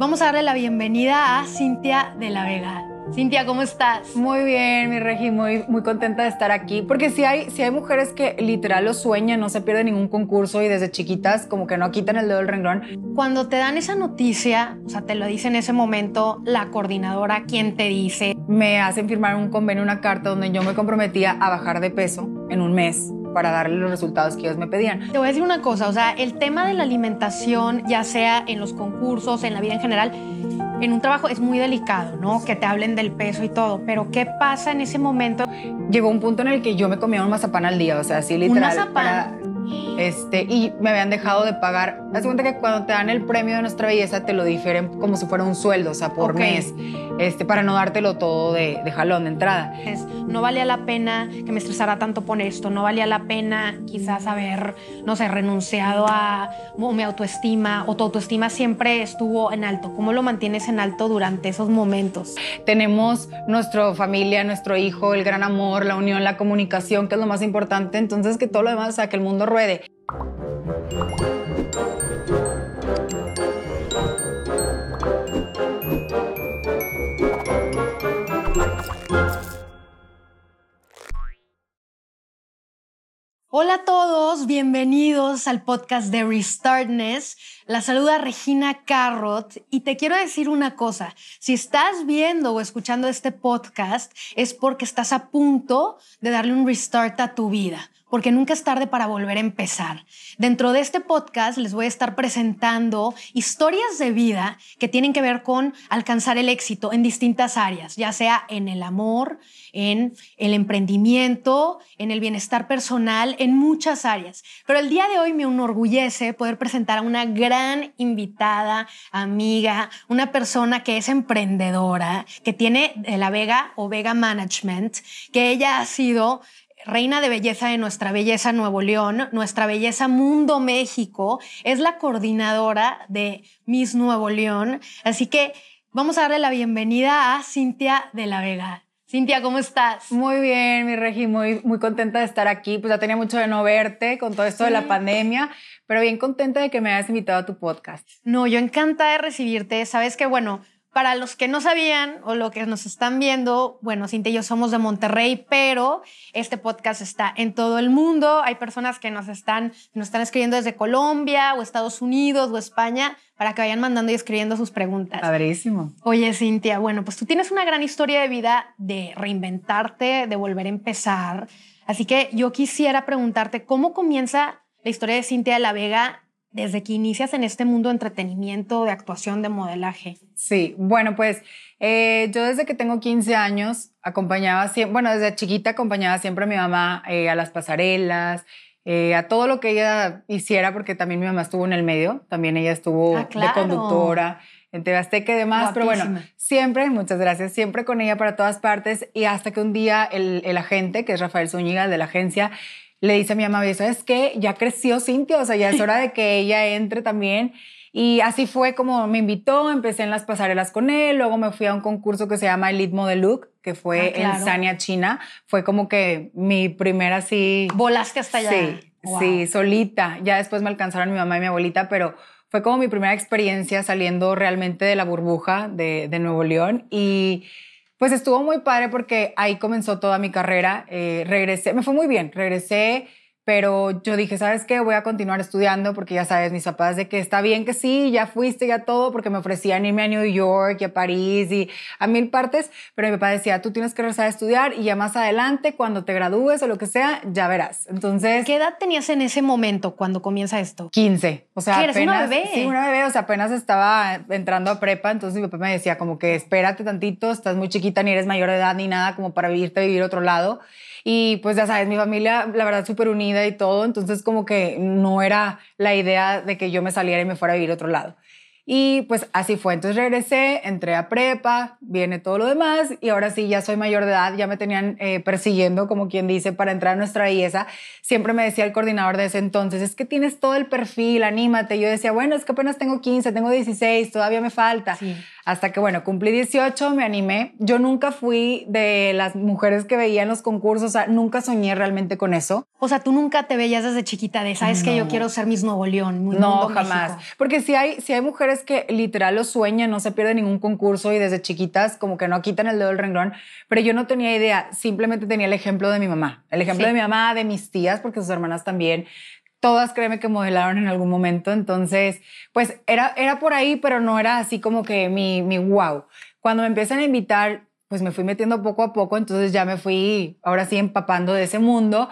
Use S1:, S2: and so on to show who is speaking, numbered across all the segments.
S1: Vamos a darle la bienvenida a Cintia de la Vega. Cintia, ¿cómo estás?
S2: Muy bien, mi Regi, muy, muy contenta de estar aquí. Porque si hay, si hay mujeres que literal lo sueñan, no se pierden ningún concurso y desde chiquitas como que no quitan el dedo del renglón.
S1: Cuando te dan esa noticia, o sea, te lo dice en ese momento la coordinadora, ¿quién te dice?
S2: Me hacen firmar un convenio, una carta donde yo me comprometía a bajar de peso en un mes para darle los resultados que ellos me pedían.
S1: Te voy a decir una cosa, o sea, el tema de la alimentación, ya sea en los concursos, en la vida en general, en un trabajo es muy delicado, ¿no? Que te hablen del peso y todo, pero ¿qué pasa en ese momento?
S2: Llegó un punto en el que yo me comía un mazapán al día, o sea, así literal.
S1: ¿Un mazapán?
S2: Este, y me habían dejado de pagar. Haz cuenta que cuando te dan el premio de nuestra belleza te lo difieren como si fuera un sueldo, o sea, por mes, este, para no dártelo todo de, de jalón de entrada.
S1: Es, no valía la pena que me estresara tanto por esto, no valía la pena quizás haber, no sé, renunciado a mi autoestima o tu autoestima siempre estuvo en alto. ¿Cómo lo mantienes en alto durante esos momentos?
S2: Tenemos nuestra familia, nuestro hijo, el gran amor, la unión, la comunicación, que es lo más importante. Entonces, que todo lo demás, o sea, que el mundo ruede.
S1: Hola a todos, bienvenidos al podcast de Restartness. La saluda Regina Carrot y te quiero decir una cosa, si estás viendo o escuchando este podcast es porque estás a punto de darle un restart a tu vida porque nunca es tarde para volver a empezar. Dentro de este podcast les voy a estar presentando historias de vida que tienen que ver con alcanzar el éxito en distintas áreas, ya sea en el amor, en el emprendimiento, en el bienestar personal, en muchas áreas. Pero el día de hoy me enorgullece poder presentar a una gran invitada, amiga, una persona que es emprendedora, que tiene la Vega o Vega Management, que ella ha sido reina de belleza de Nuestra Belleza Nuevo León, Nuestra Belleza Mundo México, es la coordinadora de Miss Nuevo León. Así que vamos a darle la bienvenida a Cintia de la Vega. Cintia, ¿cómo estás?
S2: Muy bien, mi Regi, muy, muy contenta de estar aquí. Pues ya tenía mucho de no verte con todo esto de la pandemia, pero bien contenta de que me hayas invitado a tu podcast.
S1: No, yo encantada de recibirte. Sabes que, bueno, para los que no sabían o lo que nos están viendo, bueno, Cintia y yo somos de Monterrey, pero este podcast está en todo el mundo. Hay personas que nos están, nos están escribiendo desde Colombia o Estados Unidos o España para que vayan mandando y escribiendo sus preguntas.
S2: Padrísimo.
S1: Oye, Cintia, bueno, pues tú tienes una gran historia de vida de reinventarte, de volver a empezar. Así que yo quisiera preguntarte, ¿cómo comienza la historia de Cintia de la Vega desde que inicias en este mundo de entretenimiento, de actuación, de modelaje?
S2: Sí, bueno, pues eh, yo desde que tengo 15 años acompañaba siempre, bueno, desde chiquita acompañaba siempre a mi mamá eh, a las pasarelas, eh, a todo lo que ella hiciera, porque también mi mamá estuvo en el medio, también ella estuvo
S1: Ah, claro.
S2: de conductora en TV Azteca y demás, pero bueno, siempre, muchas gracias, siempre con ella para todas partes y hasta que un día el, el agente, que es Rafael Zúñiga de la agencia, le dice a mi mamá, "Oye, ¿sabes qué? Ya creció Cintia, o sea, ya es hora de que ella entre también. Y así fue como me invitó, empecé en las pasarelas con él, luego me fui a un concurso que se llama Elite Model Look, que fue
S1: Ah, claro.
S2: en Sanya, China. Fue como que mi primera así...
S1: Volaste hasta allá.
S2: Sí,
S1: Wow.
S2: sí, solita. Ya después me alcanzaron mi mamá y mi abuelita, pero fue como mi primera experiencia saliendo realmente de la burbuja de, de Nuevo León. Y pues estuvo muy padre porque ahí comenzó toda mi carrera. Eh, regresé, me fue muy bien, regresé. Pero yo dije, ¿sabes qué? Voy a continuar estudiando porque ya sabes, mis papás de que está bien que sí, ya fuiste, ya todo, porque me ofrecían irme a New York y a París y a mil partes, pero mi papá decía, tú tienes que regresar a estudiar y ya más adelante, cuando te gradúes o lo que sea, ya verás. Entonces,
S1: ¿Qué edad tenías en ese momento cuando comienza esto?
S2: 15. O sea,
S1: ¿Qué, eres una
S2: apenas.
S1: bebé?
S2: Sí, una bebé. O sea, apenas estaba entrando a prepa. Entonces mi papá me decía, como que espérate tantito, estás muy chiquita, ni eres mayor de edad ni nada, como para irte a vivir a otro lado. Y pues ya sabes, mi familia, la verdad, súper unida y todo. Entonces, como que no era la idea de que yo me saliera y me fuera a vivir a otro lado. Y pues así fue. Entonces regresé, entré a prepa, viene todo lo demás y ahora sí, ya soy mayor de edad, ya me tenían eh, persiguiendo, como quien dice, para entrar a nuestra belleza. Siempre me decía el coordinador de ese entonces, es que tienes todo el perfil, anímate. Yo decía, bueno, es que apenas tengo 15, tengo 16, todavía me falta.
S1: Sí.
S2: Hasta que, bueno, cumplí 18, me animé. Yo nunca fui de las mujeres que veían los concursos, o sea, nunca soñé realmente con eso.
S1: O sea, tú nunca te veías desde chiquita de, sabes que yo quiero ser Miss Nuevo León.
S2: no, jamás. Porque si hay, si hay mujeres que literal lo sueñan, no se pierden ningún concurso y desde chiquitas como que no quitan el dedo del renglón, pero yo no tenía idea, simplemente tenía el ejemplo de mi mamá, el ejemplo de mi mamá, de mis tías, porque sus hermanas también todas créeme que modelaron en algún momento, entonces, pues era, era por ahí, pero no era así como que mi, mi wow. Cuando me empiezan a invitar, pues me fui metiendo poco a poco, entonces ya me fui ahora sí empapando de ese mundo.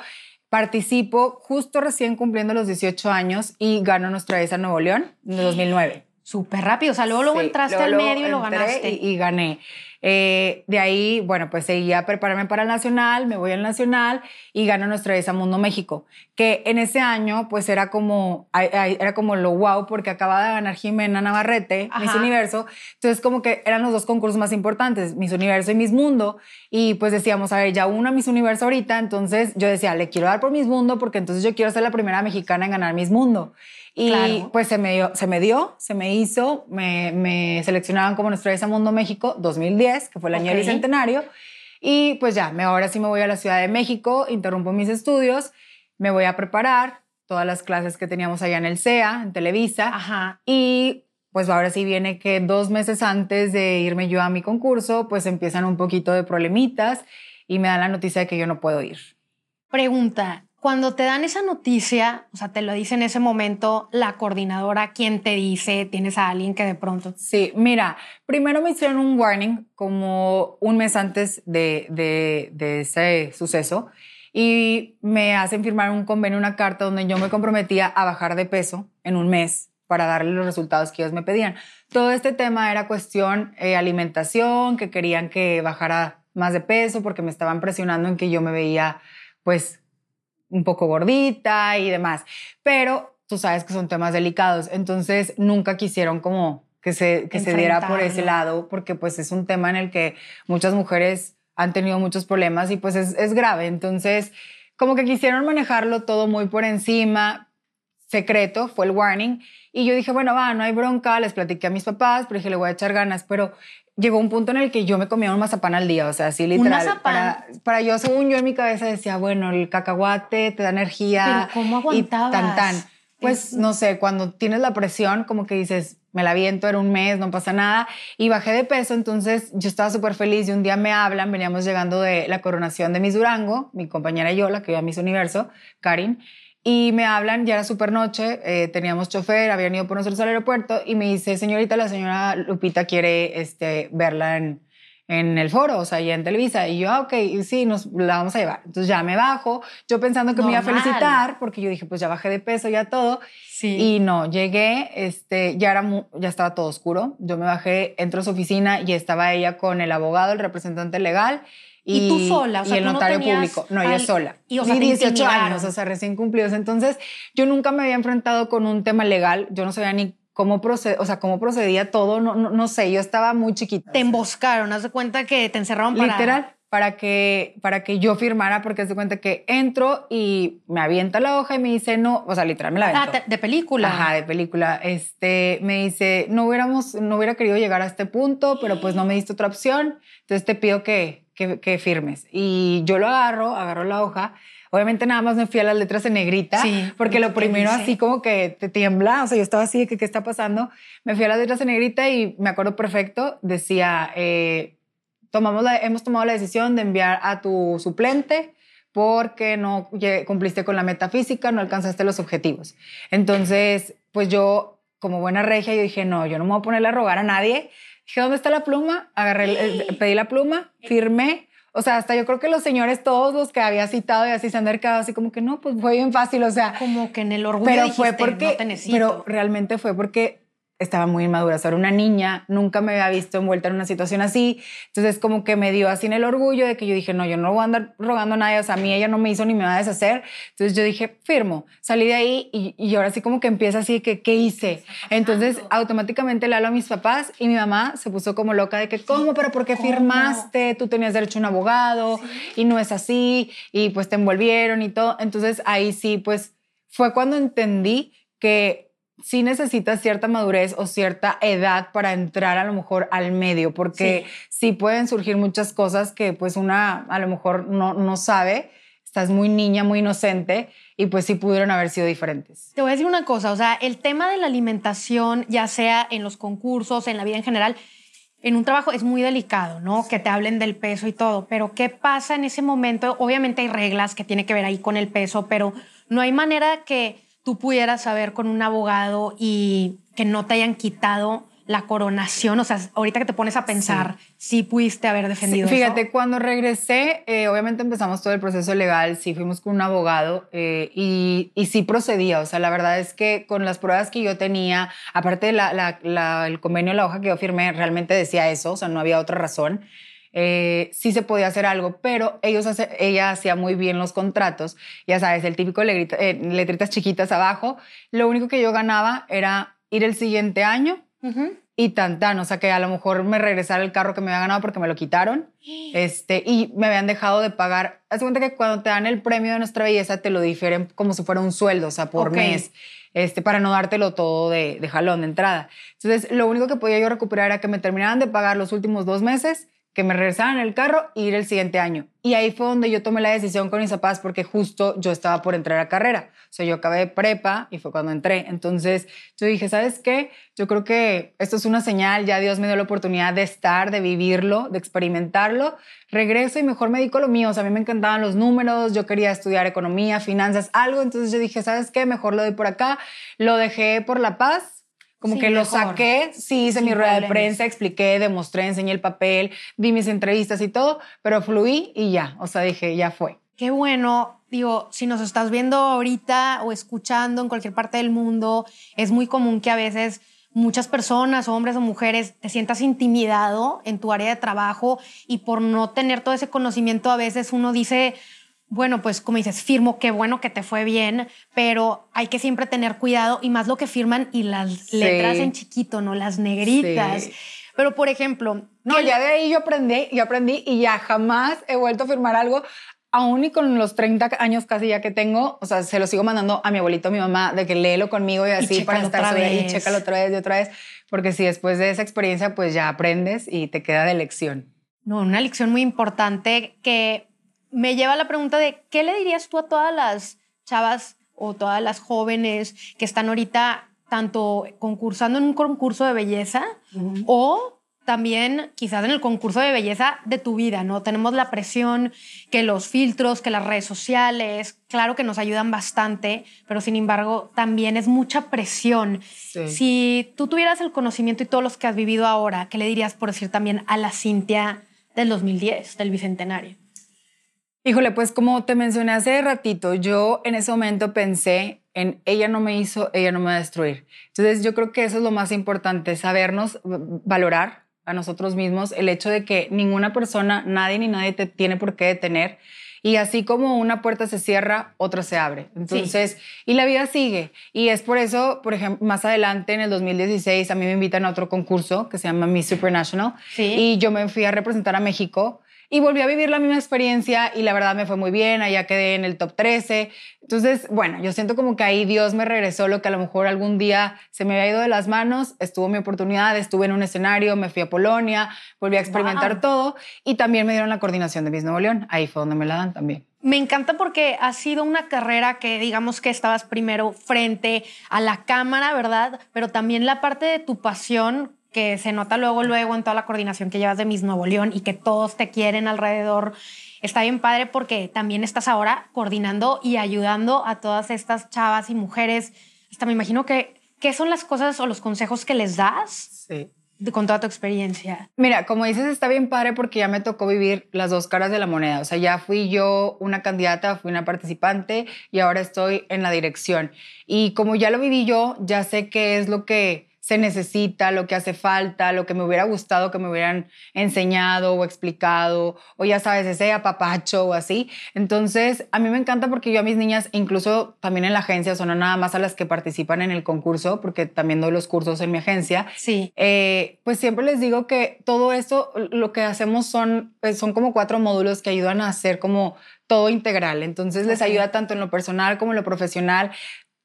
S2: Participo justo recién cumpliendo los 18 años y gano nuestra vez a Nuevo León en 2009.
S1: Súper rápido, o sea, luego, luego entraste al medio y lo ganaste.
S2: y gané. Eh, de ahí, bueno, pues seguía a prepararme para el Nacional, me voy al Nacional y gano nuestra vez a Mundo México, que en ese año pues era como, era como lo wow porque acababa de ganar Jimena Navarrete, Miss Universo, entonces como que eran los dos concursos más importantes, Miss Universo y Miss Mundo, y pues decíamos, a ver, ya una Miss Universo ahorita, entonces yo decía, le quiero dar por Miss Mundo porque entonces yo quiero ser la primera mexicana en ganar Miss Mundo. Y pues se me, dio, se me dio, se me hizo, me, me seleccionaban como nuestra vez a Mundo México 2010, que fue el año del bicentenario. Y pues ya, me, ahora sí me voy a la Ciudad de México, interrumpo mis estudios, me voy a preparar todas las clases que teníamos allá en el CEA, en Televisa.
S1: Ajá.
S2: Y pues ahora sí viene que dos meses antes de irme yo a mi concurso, pues empiezan un poquito de problemitas y me dan la noticia de que yo no puedo ir.
S1: Pregunta, cuando te dan esa noticia, o sea, te lo dice en ese momento la coordinadora, ¿quién te dice? ¿Tienes a alguien que de pronto?
S2: Sí, mira, primero me hicieron un warning como un mes antes de, ese suceso y me hacen firmar un convenio, una carta donde yo me comprometía a bajar de peso en un mes para darle los resultados que ellos me pedían. Todo este tema era cuestión eh, alimentación, que querían que bajara más de peso porque me estaban presionando en que yo me veía pues un poco gordita y demás. Pero tú sabes que son temas delicados, entonces nunca quisieron como que se, que se diera por ese lado, porque pues es un tema en el que muchas mujeres han tenido muchos problemas y pues es, es grave. Entonces, como que quisieron manejarlo todo muy por encima, secreto, fue el warning. Y yo dije, bueno, va, no hay bronca, les platiqué a mis papás, pero dije, le voy a echar ganas, pero llegó un punto en el que yo me comía un mazapán al día, o sea, así literal.
S1: ¿Un mazapán?
S2: Para, para yo, según yo en mi cabeza decía, bueno, el cacahuate te da energía.
S1: ¿Pero cómo aguantabas?
S2: Y tan, tan. Pues no sé, cuando tienes la presión, como que dices, me la viento, era un mes, no pasa nada. Y bajé de peso, entonces yo estaba súper feliz y un día me hablan, veníamos llegando de la coronación de Miss Durango, mi compañera y yo, la que iba a Miss Universo, Karin, y me hablan, ya era súper noche, eh, teníamos chofer, habían ido por nosotros al aeropuerto y me dice, señorita, la señora Lupita quiere este, verla en, en el foro, o sea, ya en Televisa. Y yo, ah, ok, sí, nos la vamos a llevar. Entonces ya me bajo, yo pensando que me iba a felicitar, porque yo dije, pues ya bajé de peso, ya todo.
S1: Sí.
S2: Y no, llegué, este, ya, era ya estaba todo oscuro. Yo me bajé, entro a su oficina y estaba ella con el abogado, el representante legal
S1: y, tú sola, o sea,
S2: y el notario público. No, yo sola.
S1: Y, o sea,
S2: 18 años, o sea, recién cumplidos. Entonces, yo nunca me había enfrentado con un tema legal. Yo no sabía ni cómo procedía, o sea, cómo procedía todo. No, no, sé, yo estaba muy chiquita.
S1: Te emboscaron, haz de cuenta que te encerraron para...
S2: Literal, para que, para que yo firmara, porque de cuenta que entro y me avienta la hoja y me dice, no, o sea, literal me la
S1: aventó. Ah, de película.
S2: Ajá, de película. Este, me dice, no hubiéramos, no hubiera querido llegar a este punto, pero pues no me diste otra opción. Entonces te pido que, que, firmes. Y yo lo agarro, agarro la hoja. Obviamente nada más me fui a las letras en negrita, porque lo primero así como que te tiembla, o sea, yo estaba así de que qué está pasando. Me fui a las letras en negrita y me acuerdo perfecto, decía, eh, tomamos la, hemos tomado la decisión de enviar a tu suplente porque no cumpliste con la metafísica, no alcanzaste los objetivos. Entonces, pues yo, como buena regia, yo dije, no, yo no me voy a poner a rogar a nadie, Dije, ¿dónde está la pluma? Agarré, pedí la pluma, firmé. O sea, hasta yo creo que los señores, todos los que había citado y así se han acercado, así como que no, pues fue bien fácil. O sea,
S1: como que en el orgullo.
S2: Pero
S1: dijiste,
S2: fue porque,
S1: no te necesito.
S2: pero realmente fue porque estaba muy inmadura, o sea, era una niña, nunca me había visto envuelta en una situación así, entonces como que me dio así en el orgullo de que yo dije, no, yo no voy a andar rogando a nadie, o sea, a mí ella no me hizo ni me va a deshacer, entonces yo dije, firmo, salí de ahí y, y ahora sí como que empieza así de que, ¿qué hice? Entonces automáticamente le hablo a mis papás y mi mamá se puso como loca de que, ¿cómo? ¿Pero por qué firmaste? Tú tenías derecho a un abogado y no es así, y pues te envolvieron y todo, entonces ahí sí, pues fue cuando entendí que sí necesitas cierta madurez o cierta edad para entrar a lo mejor al medio, porque sí, pueden surgir muchas cosas que pues una a lo mejor no, no sabe, estás muy niña, muy inocente y pues sí pudieron haber sido diferentes.
S1: Te voy a decir una cosa, o sea, el tema de la alimentación, ya sea en los concursos, en la vida en general, en un trabajo es muy delicado, ¿no? Que te hablen del peso y todo, pero ¿qué pasa en ese momento? Obviamente hay reglas que tienen que ver ahí con el peso, pero no hay manera que tú pudieras saber con un abogado y que no te hayan quitado la coronación? O sea, ahorita que te pones a pensar, sí, pudiste haber defendido
S2: sí, fíjate, cuando regresé, eh, obviamente empezamos todo el proceso legal, sí fuimos con un abogado eh, y, y, sí procedía. O sea, la verdad es que con las pruebas que yo tenía, aparte del el convenio, la hoja que yo firmé, realmente decía eso, o sea, no había otra razón. Eh, sí se podía hacer algo, pero ellos ella hacía muy bien los contratos, ya sabes, el típico eh, letritas chiquitas abajo. Lo único que yo ganaba era ir el siguiente año y tan tan, o sea que a lo mejor me regresara el carro que me había ganado porque me lo quitaron, este, y me habían dejado de pagar. Haz cuenta que cuando te dan el premio de nuestra belleza te lo difieren como si fuera un sueldo, o sea, por mes. Este, para no dártelo todo de, de jalón de entrada. Entonces, lo único que podía yo recuperar era que me terminaran de pagar los últimos dos meses que me regresaran el carro e ir el siguiente año. Y ahí fue donde yo tomé la decisión con mis papás porque justo yo estaba por entrar a carrera. O sea, yo acabé de prepa y fue cuando entré. Entonces yo dije, ¿sabes qué? Yo creo que esto es una señal, ya Dios me dio la oportunidad de estar, de vivirlo, de experimentarlo. Regreso y mejor me dedico a lo mío. O sea, a mí me encantaban los números, yo quería estudiar economía, finanzas, algo. Entonces yo dije, ¿sabes qué? Mejor lo doy por acá. Lo dejé por la paz como que lo saqué, sí hice mi rueda de prensa, expliqué, demostré, enseñé el papel, di mis entrevistas y todo, pero fluí y ya, o sea, dije, ya fue.
S1: Qué bueno, digo, si nos estás viendo ahorita o escuchando en cualquier parte del mundo, es muy común que a veces muchas personas, hombres o mujeres, te sientas intimidado en tu área de trabajo y por no tener todo ese conocimiento a veces uno dice, bueno, pues como dices, firmo, qué bueno que te fue bien, pero hay que siempre tener cuidado y más lo que firman y las letras en chiquito, ¿no? Las negritas. Pero, por ejemplo...
S2: No, ya de ahí yo aprendí, yo aprendí y ya jamás he vuelto a firmar algo, aún y con los 30 años casi ya que tengo, o sea, se lo sigo mandando a mi abuelito, a mi mamá, de que léelo conmigo y así para estar y chécalo otra vez y otra vez, porque si después de esa experiencia, pues ya aprendes y te queda de lección.
S1: No, una lección muy importante que me lleva a la pregunta de, ¿qué le dirías tú a todas las chavas o todas las jóvenes que están ahorita tanto concursando en un concurso de belleza o también quizás en el concurso de belleza de tu vida, ¿no? Tenemos la presión, que los filtros, que las redes sociales, claro que nos ayudan bastante, pero sin embargo también es mucha presión. Si tú tuvieras el conocimiento y todos los que has vivido ahora, ¿qué le dirías, por decir también, a la Cintia del 2010, del Bicentenario?
S2: Híjole, pues como te mencioné hace ratito, yo en ese momento pensé en ella no me hizo, ella no me va a destruir. Entonces yo creo que eso es lo más importante, sabernos valorar a nosotros mismos el hecho de que ninguna persona, nadie ni nadie te tiene por qué detener. Y así como una puerta se cierra, otra se abre. Entonces, y la vida sigue. Y es por eso, por ejemplo, más adelante, en el 2016, a mí me invitan a otro concurso que se llama Miss Supernational. Sí. Y yo me fui a representar a México y volví a vivir la misma experiencia y la verdad me fue muy bien, allá quedé en el top 13. Entonces, bueno, yo siento como que ahí Dios me regresó lo que a lo mejor algún día se me había ido de las manos, estuvo mi oportunidad, estuve en un escenario, me fui a Polonia, volví a experimentar todo y también me dieron la coordinación de Miss Nuevo León, ahí fue donde me la dan también.
S1: Me encanta porque ha sido una carrera que digamos que estabas primero frente a la cámara, ¿verdad? Pero también la parte de tu pasión que se nota luego, luego en toda la coordinación que llevas de Miss Nuevo León y que todos te quieren alrededor. Está bien padre porque también estás ahora coordinando y ayudando a todas estas chavas y mujeres. Hasta me imagino que, ¿qué son las cosas o los consejos que les das? Sí. con toda tu experiencia.
S2: Mira, como dices, está bien padre porque ya me tocó vivir las dos caras de la moneda. O sea, ya fui yo una candidata, fui una participante y ahora estoy en la dirección. Y como ya lo viví yo, ya sé qué es lo que se necesita, lo que hace falta, lo que me hubiera gustado que me hubieran enseñado o explicado, o ya sabes, ese apapacho o así. Entonces, a mí me encanta porque yo a mis niñas, incluso también en la agencia, son no nada más a las que participan en el concurso, porque también doy los cursos en mi agencia.
S1: Sí.
S2: Eh, pues siempre les digo que todo esto, lo que hacemos son, pues, son como cuatro módulos que ayudan a hacer como todo integral. Entonces les ayuda tanto en lo personal como en lo profesional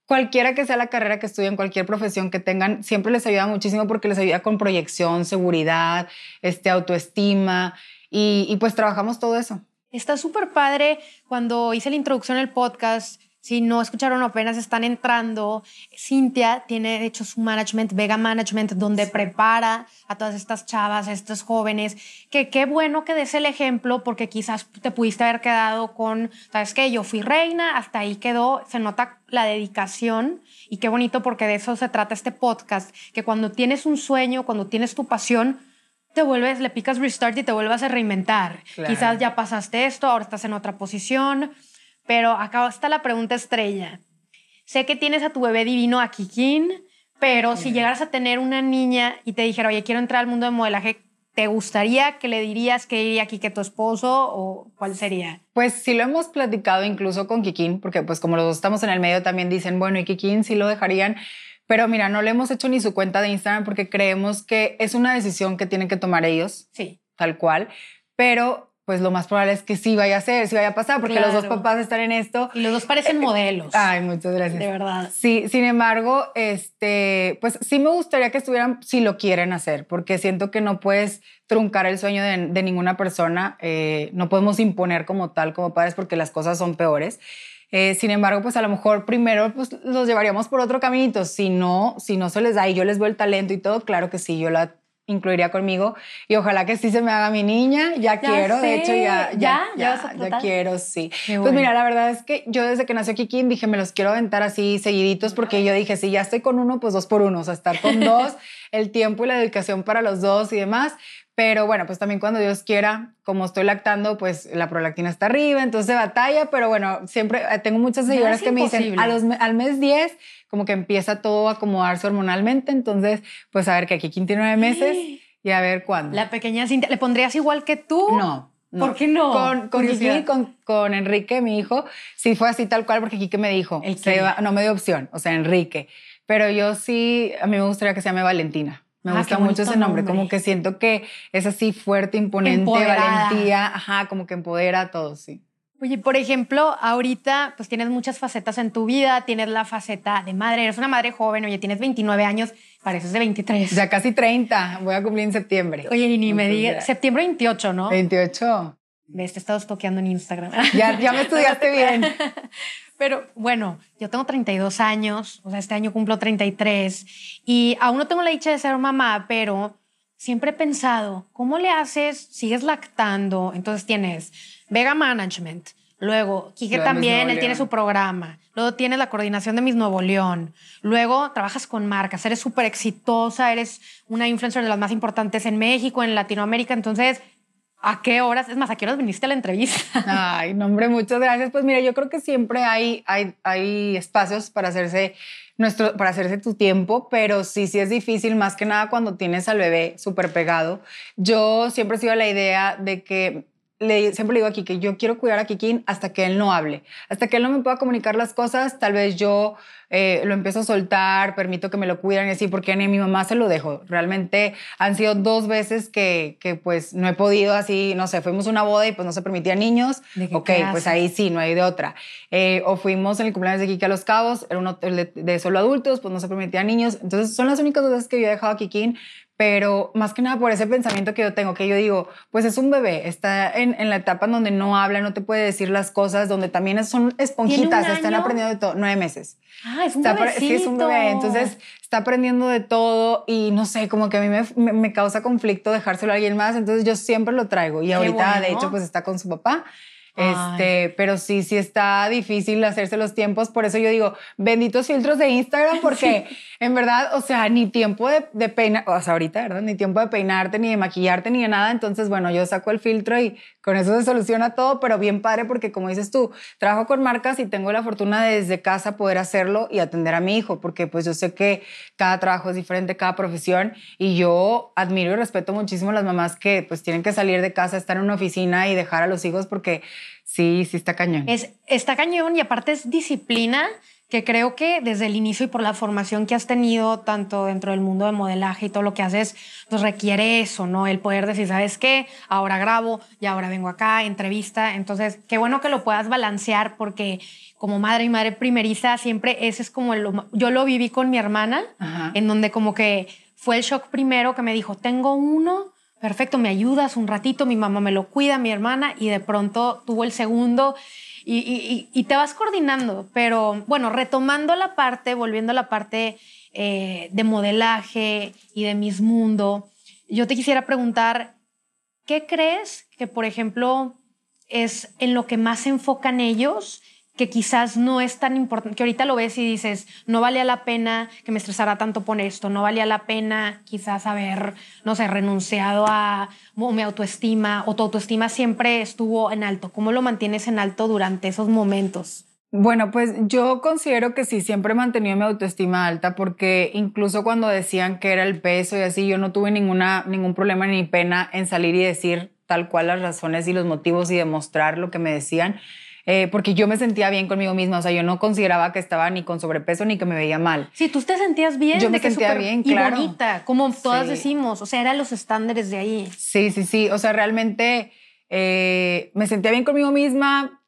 S2: cualquiera que sea la carrera que estudien, cualquier profesión que tengan, siempre les ayuda muchísimo porque les ayuda con proyección, seguridad, este, autoestima y, y pues trabajamos todo eso.
S1: Está súper padre cuando hice la introducción al podcast si no escucharon apenas están entrando, Cintia tiene de hecho su management, Vega Management, donde prepara a todas estas chavas, a estos jóvenes, que qué bueno que des el ejemplo porque quizás te pudiste haber quedado con, ¿sabes qué? Yo fui reina, hasta ahí quedó, se nota la dedicación y qué bonito porque de eso se trata este podcast, que cuando tienes un sueño, cuando tienes tu pasión, te vuelves, le picas restart y te vuelvas a reinventar. Quizás ya pasaste esto, ahora estás en otra posición pero acá está la pregunta estrella. Sé que tienes a tu bebé divino, a Kikín, pero si llegaras a tener una niña y te dijera, oye, quiero entrar al mundo del modelaje, ¿te gustaría que le dirías que iría aquí que tu esposo o cuál sería?
S2: Pues sí lo hemos platicado incluso con Kikín, porque pues como los dos estamos en el medio también dicen, bueno, y Kikín sí lo dejarían. Pero mira, no le hemos hecho ni su cuenta de Instagram porque creemos que es una decisión que tienen que tomar ellos.
S1: Sí.
S2: Tal cual. Pero pues lo más probable es que sí vaya a ser, sí vaya a pasar, porque los dos papás están en esto.
S1: Y los dos parecen modelos.
S2: Ay, muchas gracias.
S1: De verdad.
S2: Sí, sin embargo, este, pues sí me gustaría que estuvieran, si lo quieren hacer, porque siento que no puedes truncar el sueño de, ninguna persona, eh, no podemos imponer como tal, como padres, porque las cosas son peores. Eh, sin embargo, pues a lo mejor primero pues, los llevaríamos por otro caminito. Si no, si no se les da y yo les veo el talento y todo, claro que sí, yo la incluiría conmigo. Y ojalá que sí se me haga mi niña, ya, quiero, de hecho ya ya ya, ya, quiero, sí. Pues mira, la verdad es que yo desde que nació Kikín dije, me los quiero aventar así seguiditos porque yo dije, si ya estoy con uno, pues dos por uno, o sea, estar con dos, el tiempo y la dedicación para los dos y demás. Pero bueno, pues también cuando Dios quiera, como estoy lactando, pues la prolactina está arriba, entonces batalla, pero bueno, siempre eh, tengo muchas seguidoras que me dicen, a los, al mes 10 como que empieza todo a acomodarse hormonalmente, entonces pues a ver que aquí tiene nueve meses y a ver cuándo.
S1: La pequeña Cintia, ¿le pondrías igual que tú?
S2: No.
S1: ¿Por qué no?
S2: Con, con con, con, Enrique, mi hijo, sí fue así tal cual porque Kike me dijo, ¿El no me dio opción, o sea, Enrique. Pero yo sí, a mí me gustaría que se llame Valentina. Me ah, gusta mucho ese nombre, como que siento que es así fuerte, imponente, valentía, ajá, como que empodera a todos, sí.
S1: Oye, por ejemplo, ahorita pues tienes muchas facetas en tu vida, tienes la faceta de madre, eres una madre joven, oye, tienes 29 años, pareces de 23.
S2: Ya casi 30, voy a cumplir en septiembre.
S1: Oye, ni me digas, septiembre 28, ¿no?
S2: 28.
S1: Ves, te estado toqueando en Instagram.
S2: Ya, ya me estudiaste bien.
S1: Pero bueno, yo tengo 32 años, o sea, este año cumplo 33 y aún no tengo la dicha de ser mamá, pero siempre he pensado, ¿cómo le haces? Sigues lactando, entonces tienes Vega Management, luego Quique también, él tiene su programa, luego tienes la coordinación de Miss Nuevo León, luego trabajas con marcas, eres súper exitosa, eres una influencer de las más importantes en México, en Latinoamérica, entonces ¿A qué horas? Es más, ¿a qué horas viniste a la entrevista?
S2: Ay, no, hombre, muchas gracias. Pues mira, yo creo que siempre hay, hay, hay espacios para hacerse nuestro, para hacerse tu tiempo, pero sí, sí es difícil, más que nada cuando tienes al bebé súper pegado. Yo siempre he sido la idea de que le, siempre le digo aquí que yo quiero cuidar a Kikín hasta que él no hable, hasta que él no me pueda comunicar las cosas, tal vez yo eh, lo empiezo a soltar, permito que me lo cuiden y así, porque ni a mi mamá se lo dejo. Realmente han sido dos veces que, que pues no he podido así, no sé, fuimos a una boda y pues no se permitía niños, ok, pues ahí sí, no hay de otra. Eh, o fuimos en el cumpleaños de Kiki a Los Cabos, era un hotel de, solo adultos, pues no se permitía niños. Entonces son las únicas veces que yo he dejado a Kikín pero más que nada por ese pensamiento que yo tengo, que yo digo, pues es un bebé, está en, en la etapa donde no habla, no te puede decir las cosas, donde también son esponjitas, están aprendiendo de todo, nueve meses.
S1: Ah, es un bebé.
S2: Sí, es un bebé, entonces está aprendiendo de todo y no sé, como que a mí me, me, causa conflicto dejárselo a alguien más, entonces yo siempre lo traigo y ahorita de hecho pues está con su papá este, pero sí, sí está difícil hacerse los tiempos. Por eso yo digo, benditos filtros de Instagram, porque en verdad, o sea, ni tiempo de, de peinar, o sea, ahorita, ¿verdad? Ni tiempo de peinarte, ni de maquillarte, ni de nada. Entonces, bueno, yo saco el filtro y con eso se soluciona todo, pero bien padre, porque como dices tú, trabajo con marcas y tengo la fortuna de desde casa poder hacerlo y atender a mi hijo, porque pues yo sé que cada trabajo es diferente, cada profesión, y yo admiro y respeto muchísimo a las mamás que pues tienen que salir de casa, estar en una oficina y dejar a los hijos porque Sí, sí está cañón.
S1: Es, está cañón y aparte es disciplina que creo que desde el inicio y por la formación que has tenido, tanto dentro del mundo de modelaje y todo lo que haces, pues requiere eso, ¿no? El poder decir, ¿sabes qué? Ahora grabo y ahora vengo acá, entrevista. Entonces, qué bueno que lo puedas balancear porque como madre y madre primeriza, siempre ese es como el... Yo lo viví con mi hermana, en donde como que fue el shock primero que me dijo, tengo uno, perfecto, me ayudas un ratito, mi mamá me lo cuida, mi hermana, y de pronto tuvo el segundo y, te vas coordinando, pero bueno, retomando la parte, volviendo a la parte eh, de modelaje y de Miss Mundo, yo te quisiera preguntar, ¿qué crees que, por ejemplo, es en lo que más se enfocan ellos que quizás no es tan importante, que ahorita lo ves y dices, no valía la pena que me estresara tanto por esto, no valía la pena quizás haber, no sé, renunciado a mi autoestima o tu autoestima siempre estuvo en alto. ¿Cómo lo mantienes en alto durante esos momentos?
S2: Bueno, pues yo considero que sí, siempre he mantenido mi autoestima alta porque incluso cuando decían que era el peso y así, yo no tuve ninguna, ningún problema ni pena en salir y decir tal cual las razones y los motivos y demostrar lo que me decían. Eh, porque yo me sentía bien conmigo misma, o sea, yo no consideraba que estaba ni con sobrepeso ni que me veía mal.
S1: Sí, tú te sentías bien.
S2: Yo me sentía bien, claro.
S1: Y bonita, como todas decimos, o sea, eran los estándares de ahí.
S2: Sí, sí, sí, o sea, realmente eh, me sentía bien conmigo misma,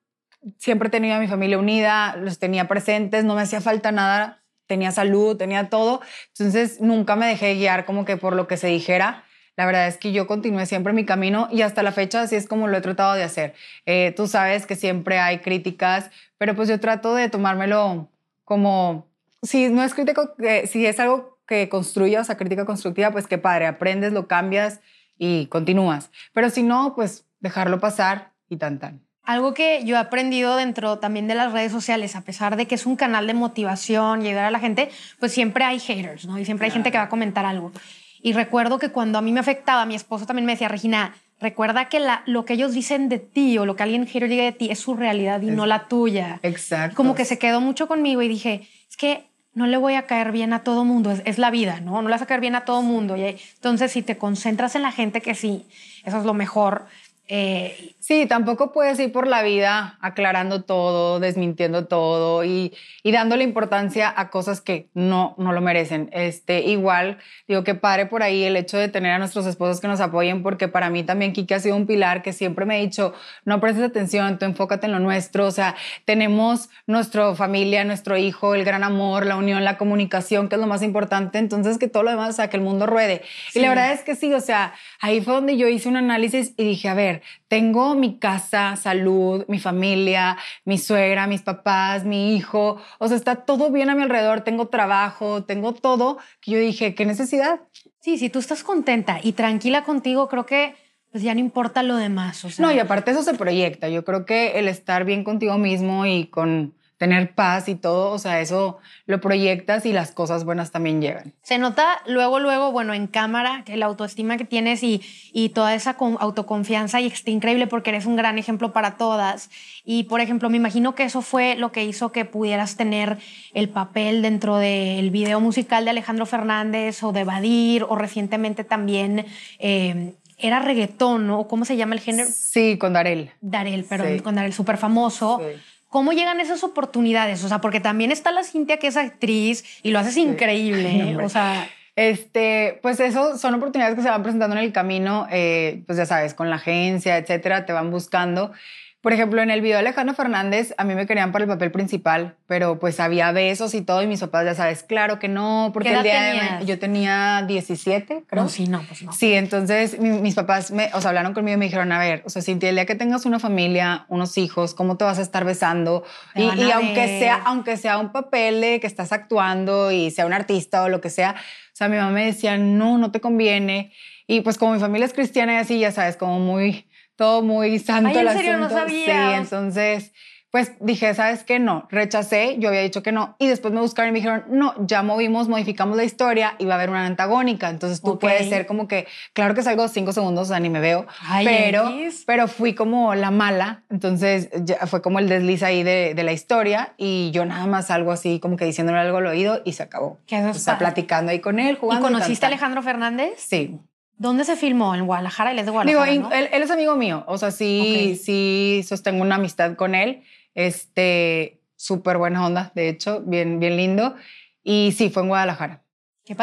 S2: siempre tenía a mi familia unida, los tenía presentes, no me hacía falta nada, tenía salud, tenía todo, entonces nunca me dejé guiar como que por lo que se dijera la verdad es que yo continué siempre mi camino y hasta la fecha así es como lo he tratado de hacer. Eh, tú sabes que siempre hay críticas, pero pues yo trato de tomármelo como, si no es crítico, si es algo que construya, o sea, crítica constructiva, pues qué padre, aprendes, lo cambias y continúas. Pero si no, pues dejarlo pasar y tan tan.
S1: Algo que yo he aprendido dentro también de las redes sociales, a pesar de que es un canal de motivación y ayudar a la gente, pues siempre hay haters, ¿no? Y siempre hay gente que va a comentar algo. Y recuerdo que cuando a mí me afectaba, mi esposo también me decía, Regina, recuerda que la, lo que ellos dicen de ti o lo que alguien quiere diga de ti es su realidad y no la tuya.
S2: Exacto.
S1: Como que se quedó mucho conmigo y dije, es que no le voy a caer bien a todo mundo, es, la vida, ¿no? No le vas a caer bien a todo mundo. Y entonces, si te concentras en la gente que sí, eso es lo mejor,
S2: eh, sí, tampoco puedes ir por la vida aclarando todo, desmintiendo todo y, y, dándole importancia a cosas que no, no lo merecen. Este, igual, digo que pare por ahí el hecho de tener a nuestros esposos que nos apoyen, porque para mí también Kike ha sido un pilar que siempre me ha dicho, no prestes atención, tú enfócate en lo nuestro. O sea, tenemos nuestra familia, nuestro hijo, el gran amor, la unión, la comunicación, que es lo más importante. Entonces, que todo lo demás, o sea, que el mundo ruede. Y la verdad es que sí, o sea, ahí fue donde yo hice un análisis y dije, a ver, tengo mi casa, salud, mi familia, mi suegra, mis papás, mi hijo, o sea, está todo bien a mi alrededor, tengo trabajo, tengo todo, que yo dije, ¿qué necesidad?
S1: Sí, si tú estás contenta y tranquila contigo, creo que pues ya no importa lo demás. O
S2: no, y aparte eso se proyecta. Yo creo que el estar bien contigo mismo y con tener paz y todo, o sea, eso lo proyectas y las cosas buenas también llegan.
S1: Se nota luego, luego, bueno, en cámara, que la autoestima que tienes y, y toda esa autoconfianza y está increíble porque eres un gran ejemplo para todas. Y, por ejemplo, me imagino que eso fue lo que hizo que pudieras tener el papel dentro del video musical de Alejandro Fernández o de Badir o recientemente también... Eh, era reggaetón, ¿no? ¿Cómo se llama el género?
S2: Sí, con Darel.
S1: Darel, perdón, con Darel, súper famoso. Sí. ¿Cómo llegan esas oportunidades? O sea, porque también está la Cintia que es actriz y lo haces increíble. o sea,
S2: este, pues eso son oportunidades que se van presentando en el camino, eh, pues ya sabes, con la agencia, etcétera, te van buscando. Por ejemplo, en el video de Alejandro Fernández, a mí me querían para el papel principal, pero pues había besos y todo, y mis papás, ya sabes, claro que no, porque el día de, yo tenía 17, creo.
S1: No, sí, no, pues no.
S2: Sí, entonces mis papás me, o sea, hablaron conmigo y me dijeron, a ver, o sea, Cintia, el día que tengas una familia, unos hijos, ¿cómo te vas a estar besando? y, y aunque sea, aunque sea un papel de que estás actuando y sea un artista o lo que sea, o sea, mi mamá me decía, no, no te conviene. Y pues como mi familia es cristiana y así, ya sabes, como muy todo muy santo.
S1: Ay, ¿en serio no sabía?
S2: Sí, entonces, pues dije, ¿sabes qué? No, rechacé, yo había dicho que no. Y después me buscaron y me dijeron, no, ya movimos, modificamos la historia y va a haber una antagónica. Entonces tú puedes ser como que, claro que salgo cinco segundos, o sea, ni me veo, pero, pero fui como la mala. Entonces ya fue como el desliz ahí de, de, la historia y yo nada más salgo así como que diciéndole algo al oído y se acabó.
S1: ¿Qué o
S2: sea, platicando ahí con él, jugando.
S1: ¿Y conociste a Alejandro Fernández?
S2: Sí.
S1: ¿Dónde se filmó? ¿En Guadalajara? Él es de Guadalajara.
S2: Digo, él, es amigo mío. O sea, sí, sí sostengo una amistad con él. Este, súper buena onda, de hecho, bien, bien lindo. Y sí, fue en Guadalajara.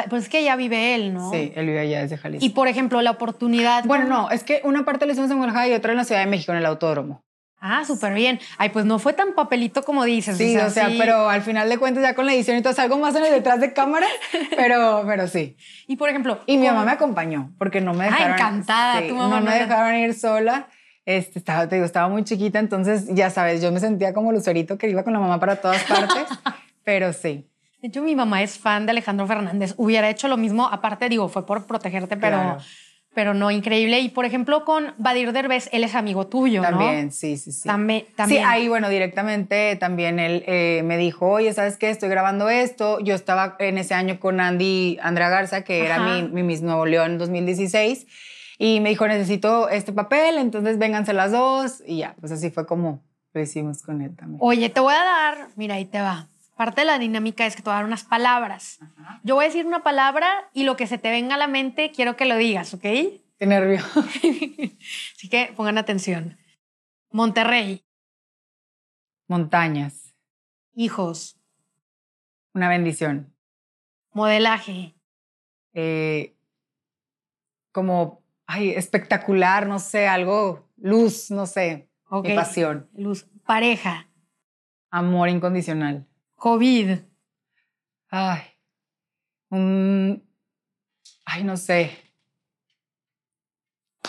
S1: Pues es que ya vive él, ¿no?
S2: Sí, él vive allá desde Jalisco.
S1: Y por ejemplo, la oportunidad.
S2: Bueno, no, es que una parte la hicimos en Guadalajara y otra en la Ciudad de México, en el autódromo.
S1: Ah, súper bien. Ay, pues no fue tan papelito como dices.
S2: Sí, o sea, pero al final de cuentas ya con la edición y todo, algo más en el detrás de cámara, pero, pero sí.
S1: Y por ejemplo...
S2: Y mi mamá me acompañó, porque no me dejaron...
S1: Ah, encantada. tu mamá
S2: no me dejaron ir sola. Este, estaba, te digo, estaba muy chiquita, entonces ya sabes, yo me sentía como lucerito que iba con la mamá para todas partes, pero sí.
S1: De hecho, mi mamá es fan de Alejandro Fernández. Hubiera hecho lo mismo, aparte, digo, fue por protegerte, pero pero no, increíble. Y por ejemplo, con Badir Derbez, él es amigo tuyo,
S2: también, sí, sí, sí.
S1: También,
S2: Sí, ahí, bueno, directamente también él eh, me dijo, oye, ¿sabes qué? Estoy grabando esto. Yo estaba en ese año con Andy, Andrea Garza, que era mi, mi Miss Nuevo León 2016. Y me dijo, necesito este papel, entonces vénganse las dos. Y ya, pues así fue como lo hicimos con él también.
S1: Oye, te voy a dar, mira, ahí te va parte de la dinámica es que te voy a dar unas palabras. Yo voy a decir una palabra y lo que se te venga a la mente quiero que lo digas, ¿ok?
S2: Qué nervio.
S1: Así que pongan atención. Monterrey.
S2: Montañas.
S1: Hijos.
S2: Una bendición.
S1: Modelaje.
S2: Eh, como, ay, espectacular, no sé, algo, luz, no sé, okay. pasión.
S1: Luz. Pareja.
S2: Amor incondicional.
S1: COVID.
S2: Ay, un, ay, no sé.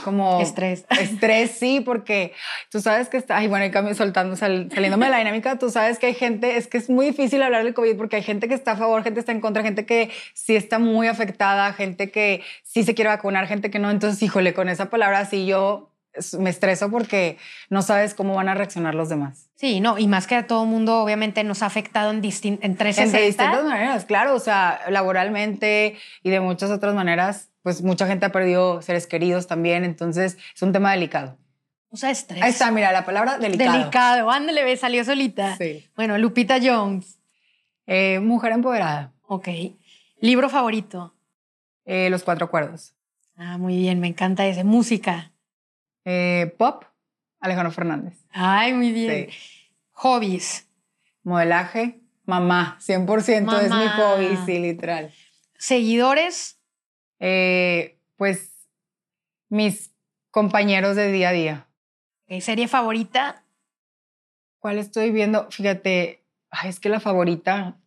S2: Como
S1: estrés.
S2: Estrés, sí, porque tú sabes que está, ay, bueno, y cambio soltando, saliéndome de la dinámica, tú sabes que hay gente, es que es muy difícil hablar del COVID porque hay gente que está a favor, gente que está en contra, gente que sí está muy afectada, gente que sí se quiere vacunar, gente que no. Entonces, híjole, con esa palabra sí yo me estreso porque no sabes cómo van a reaccionar los demás.
S1: Sí, no, y más que a todo mundo obviamente nos ha afectado en, en tres
S2: En distintas maneras, claro, o sea, laboralmente y de muchas otras maneras, pues mucha gente ha perdido seres queridos también, entonces es un tema delicado.
S1: O sea, estrés.
S2: Ahí está, mira, la palabra delicado.
S1: Delicado, ándale, ve, salió solita.
S2: Sí.
S1: Bueno, Lupita Jones.
S2: Eh, mujer empoderada.
S1: Ok. ¿Libro favorito?
S2: Eh, Los Cuatro Acuerdos.
S1: Ah, muy bien, me encanta ese. Música.
S2: Eh, pop, Alejandro Fernández.
S1: Ay, muy bien. Hobbies.
S2: Modelaje, mamá, 100% es mi hobby, sí, literal.
S1: Seguidores.
S2: Eh, pues mis compañeros de día a día.
S1: ¿Serie favorita?
S2: ¿Cuál estoy viendo? Fíjate, es que la favorita,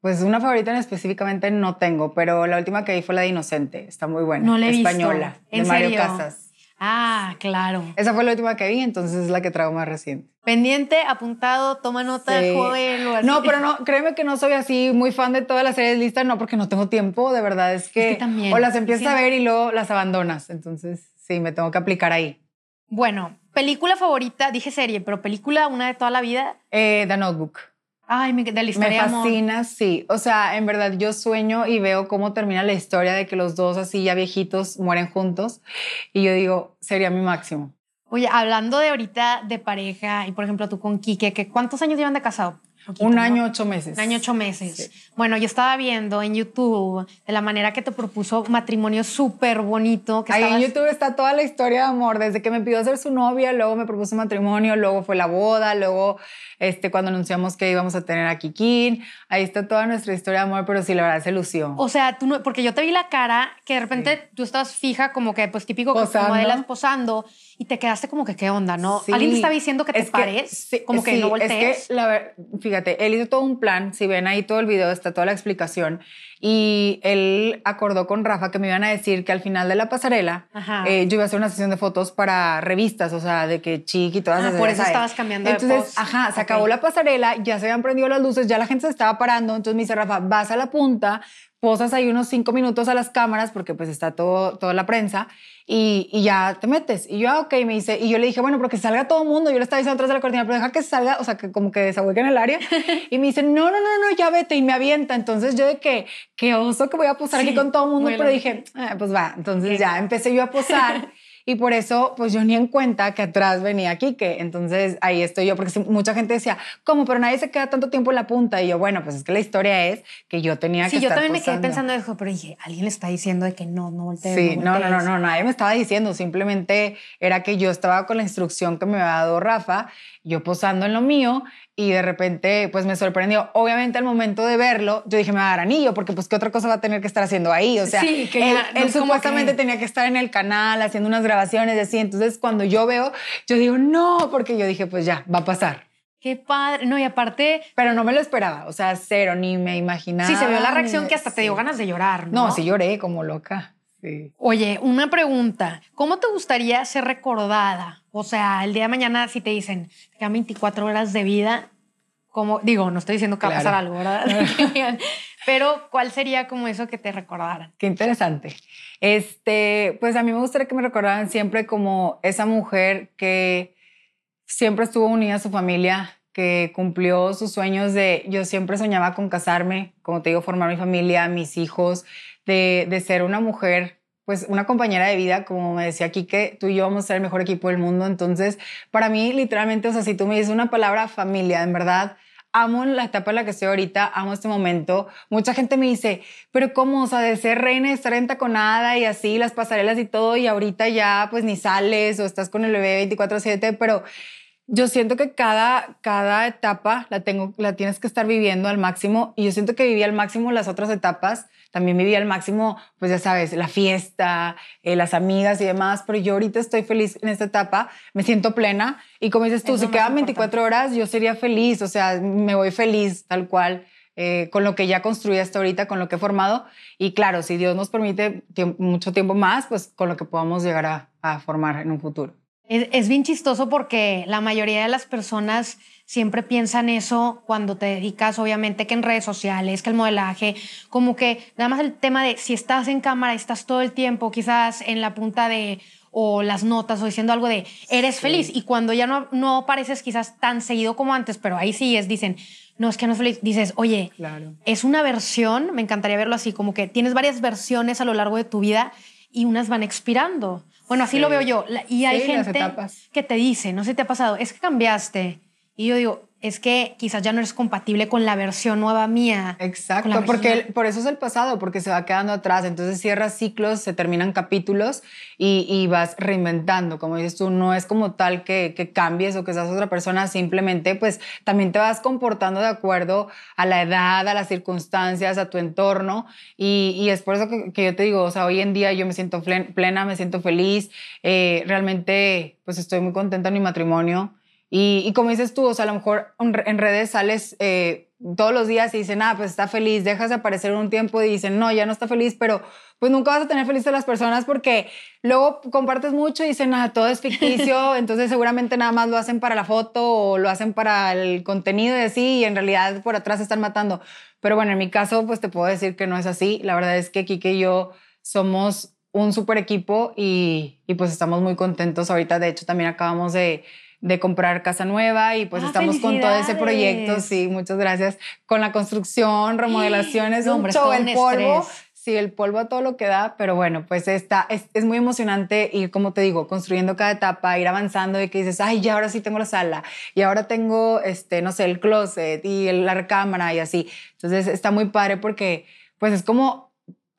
S2: pues una favorita en específicamente no tengo, pero la última que vi fue la de Inocente, está muy buena.
S1: No la he
S2: Española,
S1: ¿En
S2: de Mario Casas.
S1: Ah, claro.
S2: Esa fue la última que vi, entonces es la que traigo más reciente.
S1: Pendiente, apuntado, toma nota, joven o así.
S2: No, pero no, créeme que no soy así muy fan de todas las series listas, no, porque no tengo tiempo, de verdad es que,
S1: también,
S2: o las empiezas a ver y luego las abandonas, entonces sí, me tengo que aplicar ahí.
S1: Bueno, película favorita, dije serie, pero película, una de toda la vida.
S2: Eh, The Notebook.
S1: Ay, me, de la historia
S2: Me fascina, sí. O sea, en verdad yo sueño y veo cómo termina la historia de que los dos así ya viejitos mueren juntos. Y yo digo, sería mi máximo.
S1: Oye, hablando de ahorita de pareja y por ejemplo tú con Quique, ¿cuántos años llevan de casado?
S2: Un año, ocho meses.
S1: Un año, ocho meses. Bueno, yo estaba viendo en YouTube de la manera que te propuso matrimonio súper bonito. Que
S2: Ahí en YouTube está toda la historia de amor, desde que me pidió ser su novia, luego me propuso matrimonio, luego fue la boda, luego este, cuando anunciamos que íbamos a tener a Kikín. Ahí está toda nuestra historia de amor, pero sí, la verdad se lució.
S1: O sea, tú no, porque yo te vi la cara que de repente tú estabas fija, como que, pues típico, como modelas posando y te quedaste como que, ¿qué onda? ¿No? ¿Alguien te estaba diciendo que te pares? como que no voltees.
S2: Es que, la, fíjate, él hizo todo un plan. Si ven ahí todo el video, está toda la explicación. Y él acordó con Rafa que me iban a decir que al final de la pasarela eh, yo iba a hacer una sesión de fotos para revistas, o sea, de que chiqui y todas
S1: ah, por eso estabas cambiando
S2: Entonces, ajá, se acabó la pasarela, ya se habían prendido las luces, ya la gente se estaba parando. Entonces me dice Rafa, vas a la punta, posas ahí unos cinco minutos a las cámaras porque pues está todo, toda la prensa y, y, ya te metes. Y yo, ah, ok, me dice, y yo le dije, bueno, porque salga todo el mundo. Yo le estaba diciendo atrás de la cortina, pero deja que salga, o sea, que como que en el área. y me dice, no, no, no, no, ya vete. Y me avienta. Entonces yo de que, qué oso que voy a posar aquí con todo el mundo, pero dije, ah, pues va. Entonces ya empecé yo a posar. y por eso, pues yo ni en cuenta que atrás venía Quique. Entonces ahí estoy yo, porque mucha gente decía, ¿cómo? Pero nadie se queda tanto tiempo en la punta. Y yo, bueno, pues es que la historia es que yo tenía
S1: que
S2: Sí,
S1: yo también me quedé pensando eso, pero dije, alguien le está diciendo de que no, no voltees.
S2: Sí, no, no, no, no, nadie me estaba diciendo. Simplemente era que yo estaba con la instrucción que me había dado Rafa, yo posando en lo mío y de repente pues me sorprendió. Obviamente al momento de verlo, yo dije, me va a dar anillo, porque pues qué otra cosa va a tener que estar haciendo ahí. O sea,
S1: sí, que
S2: él, supuestamente tenía que estar en el canal haciendo unas grabaciones y así. Entonces cuando yo veo, yo digo, no, porque yo dije, pues ya, va a pasar.
S1: Qué padre. No, y aparte.
S2: Pero no me lo esperaba. O sea, cero, ni me imaginaba.
S1: Sí, se vio la reacción que hasta te dio ganas de llorar. No,
S2: no sí lloré como loca. Sí.
S1: Oye, una pregunta. ¿Cómo te gustaría ser recordada? O sea, el día de mañana, si te dicen que quedan 24 horas de vida, como, digo, no estoy diciendo que va a pasar algo, ¿verdad? Pero, ¿cuál sería como eso que te recordaran?
S2: Qué interesante. Este, pues a mí me gustaría que me recordaran siempre como esa mujer que siempre estuvo unida a su familia, que cumplió sus sueños de, yo siempre soñaba con casarme, como te digo, formar mi familia, mis hijos, de, de ser una mujer pues una compañera de vida, como me decía que tú y yo vamos a ser el mejor equipo del mundo. Entonces, para mí, literalmente, o sea, si tú me dices una palabra familia, en verdad, amo la etapa en la que estoy ahorita, amo este momento. Mucha gente me dice, pero ¿cómo? O sea, de ser reina, de estar entaconada y así, las pasarelas y todo, y ahorita ya pues ni sales o estás con el bebé 24/7, pero yo siento que cada, cada etapa la, tengo, la tienes que estar viviendo al máximo y yo siento que viví al máximo las otras etapas. También viví al máximo, pues ya sabes, la fiesta, eh, las amigas y demás, pero yo ahorita estoy feliz en esta etapa, me siento plena y como dices tú, si quedan 24 horas, yo sería feliz, o sea, me voy feliz tal cual. Eh, con lo que ya construí hasta ahorita, con lo que he formado. Y claro, si Dios nos permite mucho tiempo más, pues con lo que podamos llegar a formar en un futuro.
S1: Es, bien chistoso porque la mayoría de las personas siempre piensan eso cuando te dedicas, obviamente, que en redes sociales, que el modelaje, como que nada más el tema de si estás en cámara, estás todo el tiempo, quizás en la punta de o las notas o diciendo algo de eres feliz y cuando ya no, no apareces quizás tan seguido como antes, pero ahí sí es, dicen, no es que no es feliz, dices, oye, es una versión, me encantaría verlo así, como que tienes varias versiones a lo largo de tu vida y unas van expirando. Bueno, así lo veo yo. Y hay gente que te dice, no sé si te ha pasado, es que cambiaste. Y yo digo, es que quizás ya no eres compatible con la versión nueva mía.
S2: Exacto, porque por eso es el pasado, porque se va quedando atrás. Entonces cierras ciclos, se terminan capítulos y, vas reinventando. Como dices tú, no es como tal que, cambies o que seas otra persona, simplemente pues también te vas comportando de acuerdo a la edad, a las circunstancias, a tu entorno. Y, es por eso que, yo te digo, o sea, hoy en día yo me siento plena, me siento feliz. Eh, realmente pues estoy muy contenta en mi matrimonio. Y, como dices tú, o sea, a lo mejor en redes sales eh, todos los días y dicen, ah, pues está feliz, dejas de aparecer un tiempo y dicen, no, ya no está feliz, pero pues nunca vas a tener felices a las personas porque luego compartes mucho y dicen, ah, todo es ficticio, entonces seguramente nada más lo hacen para la foto o lo hacen para el contenido y así, y en realidad por atrás están matando. Pero bueno, en mi caso, pues te puedo decir que no es así. La verdad es que Kike y yo somos un super equipo y, y pues estamos muy contentos. Ahorita, de hecho, también acabamos de de comprar casa nueva y pues ah, estamos con todo ese proyecto, sí, muchas gracias, con la construcción, remodelaciones, un show, el polvo. Sí, el polvo a todo lo que da, pero bueno, pues está, es, es, muy emocionante ir, como te digo, construyendo cada etapa, ir avanzando y que dices, ay, ya ahora sí tengo la sala, y ahora tengo, este, no sé, el closet y la recámara y así. Entonces está muy padre porque, pues es como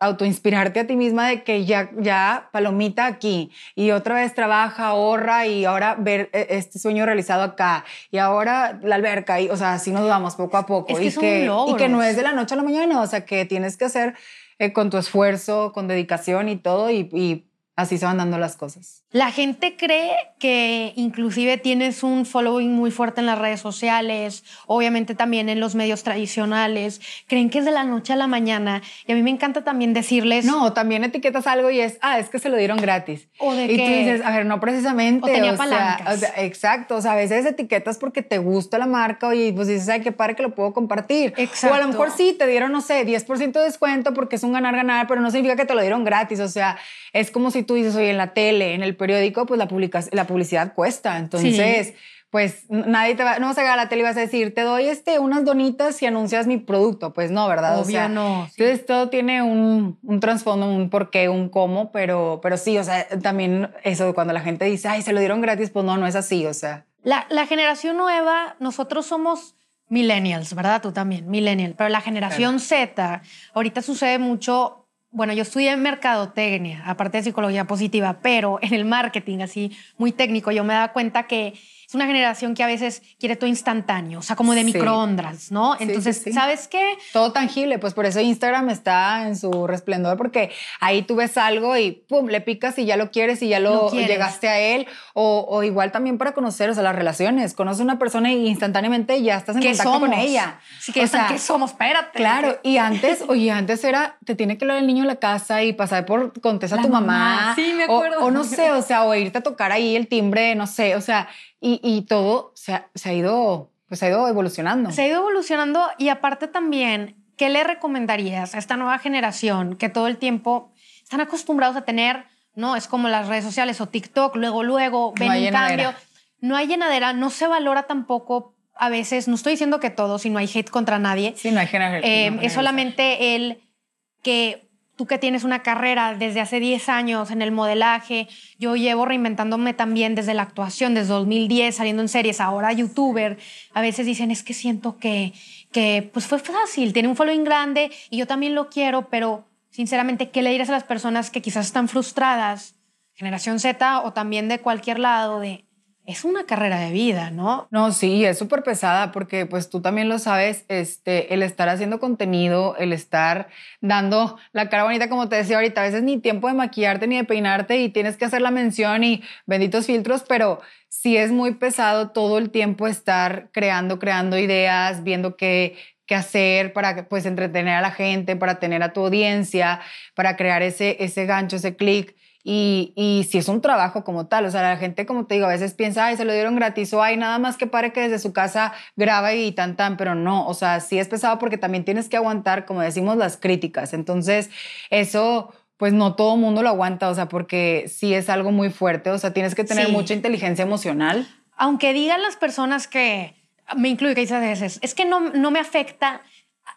S2: autoinspirarte a ti misma de que ya, ya, palomita aquí, y otra vez trabaja, ahorra, y ahora ver eh, este sueño realizado acá, y ahora la alberca, y, o sea, así nos vamos poco a poco.
S1: y, que,
S2: y que no es de la noche a la mañana, o sea, que tienes que hacer eh, con tu esfuerzo, con dedicación y todo, y, y así se van dando las cosas.
S1: La gente cree que inclusive tienes un following muy fuerte en las redes sociales, obviamente también en los medios tradicionales, creen que es de la noche a la mañana y a mí me encanta también decirles...
S2: No, también etiquetas algo y es, ah, es que se lo dieron gratis.
S1: O de
S2: y
S1: tú
S2: dices, a ver, no precisamente.
S1: O tenía palancas.
S2: exacto, o sea, a veces etiquetas porque te gusta la marca y pues dices, ay, qué padre que lo puedo compartir.
S1: Exacto.
S2: O a lo mejor sí, te dieron, no sé, 10% de descuento porque es un ganar-ganar, pero no significa que te lo dieron gratis, o sea, es como si tú dices, oye, en la tele, en el periódico, pues la, la publicidad cuesta. Entonces, pues nadie te va, no vas a llegar a la tele y vas a decir, te doy este, unas donitas y anuncias mi producto. Pues no, ¿verdad?
S1: Obvio
S2: o sea,
S1: no.
S2: Entonces todo tiene un, un trasfondo, un porqué, un cómo, pero, pero sí, o sea, también eso cuando la gente dice, ay, se lo dieron gratis, pues no, no es así, o sea.
S1: La, la generación nueva, nosotros somos millennials, ¿verdad? Tú también, millennial. Pero la generación Z, ahorita sucede mucho bueno, yo estudié mercadotecnia, aparte de psicología positiva, pero en el marketing, así muy técnico, yo me daba cuenta que es una generación que a veces quiere todo instantáneo, o sea, como de microondas, ¿no? Entonces, ¿sabes qué?
S2: Todo tangible, pues por eso Instagram está en su resplendor, porque ahí tú ves algo y pum, le picas y ya lo quieres y ya lo, llegaste a él. O, igual también para conocer, o sea, las relaciones. Conoces a una persona y instantáneamente ya estás en contacto con ella.
S1: Sí, que o sea, ¿qué somos? Espérate.
S2: Claro, y antes, oye, antes era, te tiene que hablar el niño la casa y pasar por, contesta a tu mamá.
S1: Sí, me acuerdo.
S2: O, no sé, o sea, o irte a tocar ahí el timbre, no sé, o sea, y, todo se ha, se ha, ido, pues ha ido evolucionando.
S1: Se ha ido evolucionando y aparte también, ¿qué le recomendarías a esta nueva generación que todo el tiempo están acostumbrados a tener, no, es como las redes sociales o TikTok, luego, luego, ven un cambio. No hay llenadera, no se valora tampoco a veces, no estoy diciendo que todo, si no hay hate contra nadie.
S2: Sí, no hay eh,
S1: es solamente el que tú que tienes una carrera desde hace 10 años en el modelaje, yo llevo reinventándome también desde la actuación, desde 2010, saliendo en series, ahora youtuber, a veces dicen, es que siento que, que pues fue fácil, tiene un following grande y yo también lo quiero, pero sinceramente, ¿qué le dirás a las personas que quizás están frustradas, generación Z o también de cualquier lado, de es una carrera de vida, ¿no?
S2: No, sí, es súper pesada porque pues tú también lo sabes, este, el estar haciendo contenido, el estar dando la cara bonita, como te decía ahorita, a veces ni tiempo de maquillarte ni de peinarte y tienes que hacer la mención y benditos filtros, pero sí es muy pesado todo el tiempo estar creando, creando ideas, viendo qué, qué hacer para pues entretener a la gente, para tener a tu audiencia, para crear ese, ese gancho, ese clic. Y, y si es un trabajo como tal, o sea, la gente, como te digo, a veces piensa, ay, se lo dieron gratis o ay, nada más que pare que desde su casa graba y tan tan, pero no, o sea, sí es pesado porque también tienes que aguantar, como decimos, las críticas. Entonces, eso pues no todo el mundo lo aguanta, o sea, porque sí es algo muy fuerte, o sea, tienes que tener mucha inteligencia emocional.
S1: Aunque digan las personas que, me incluye que dices, es que no, no me afecta,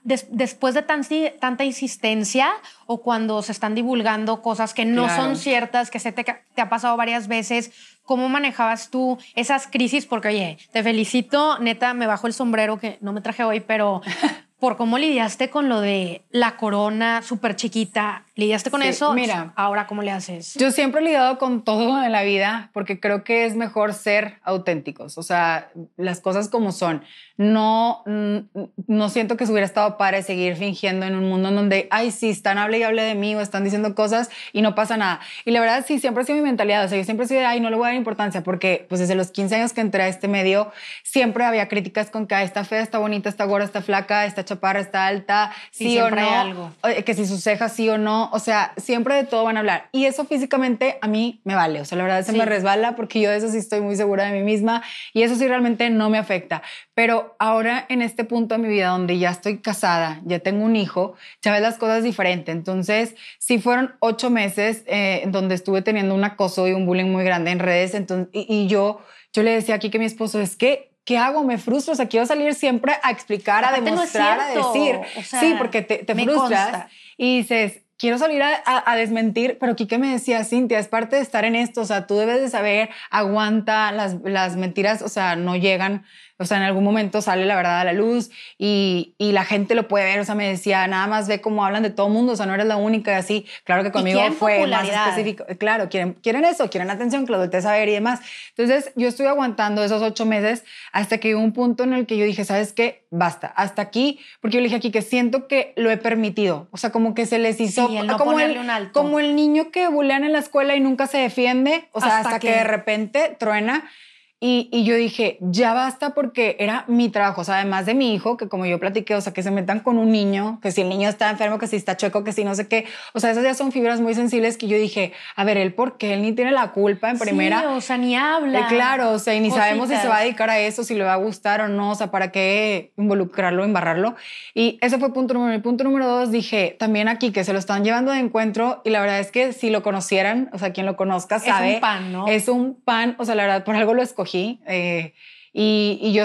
S1: después de tanta insistencia o cuando se están divulgando cosas que no son ciertas, que se te, te, ha pasado varias veces, ¿cómo manejabas tú esas crisis? Porque, oye, te felicito, neta, me bajo el sombrero que no me traje hoy, pero por cómo lidiaste con lo de la corona súper chiquita. ¿Lidiaste con eso? Mira, ahora cómo le haces.
S2: Yo siempre he lidiado con todo en la vida porque creo que es mejor ser auténticos, o sea, las cosas como son. No, no siento que se hubiera estado para seguir fingiendo en un mundo en donde, ay, sí, están hable y hable de mí o están diciendo cosas y no pasa nada. Y la verdad, sí, siempre ha sido mi mentalidad. O sea, yo siempre he sido de, ay, no le voy a dar importancia porque, pues, desde los 15 años que entré a este medio, siempre había críticas con que, ay, está fea, está bonita, está gorda, está flaca, está chaparra, está alta, sí, o no. algo. Que si sus cejas sí o no. O sea, siempre de todo van a hablar. Y eso físicamente a mí me vale. O sea, la verdad se me resbala porque yo de eso sí estoy muy segura de mí misma y eso sí realmente no me afecta. Pero ahora en este punto de mi vida donde ya estoy casada, ya tengo un hijo, ya ves las cosas diferentes. Entonces, sí fueron ocho meses eh, donde estuve teniendo un acoso y un bullying muy grande en redes. Entonces, y, yo, yo le decía aquí que mi esposo es que ¿qué hago? Me frustro, o sea, quiero salir siempre a explicar, a demostrar, a decir. sí, porque te, te frustras y dices, quiero salir a, a, desmentir, pero Kike me decía, Cintia, es parte de estar en esto, o sea, tú debes de saber, aguanta, las, las mentiras, o sea, no llegan o sea, en algún momento sale la verdad a la luz y, y, la gente lo puede ver. O sea, me decía, nada más ve cómo hablan de todo mundo, o sea, no eres la única y así. Claro que conmigo fue más específico. Claro, quieren, quieren eso, quieren atención, que lo a saber y demás. Entonces, yo estoy aguantando esos ocho meses hasta que hubo un punto en el que yo dije, ¿sabes qué? Basta, hasta aquí, porque yo le dije aquí que siento que lo he permitido. O sea, como que se les hizo como, el, como el niño que bulean en la escuela y nunca se defiende. O sea, hasta, que de repente truena. Y, yo dije, ya basta porque era mi trabajo, o sea, además de mi hijo, que como yo platiqué, o sea, que se metan con un niño, que si el niño está enfermo, que si está chueco, que si no sé qué, o sea, esas ya son fibras muy sensibles que yo dije, a ver, él, ¿por qué? Él ni tiene la culpa en primera.
S1: Sí, o sea, ni habla.
S2: Eh, claro, o sea, y ni sabemos si se va a dedicar a eso, si le va a gustar o no, o sea, ¿para qué involucrarlo, embarrarlo? Y ese fue punto número uno. Y punto número dos, dije, también aquí que se lo están llevando de encuentro y la verdad es que si lo conocieran, o sea, quien lo conozca sabe.
S1: Es un pan, ¿no?
S2: Es un pan, o sea, la verdad, por algo lo escogí eh, Y, y yo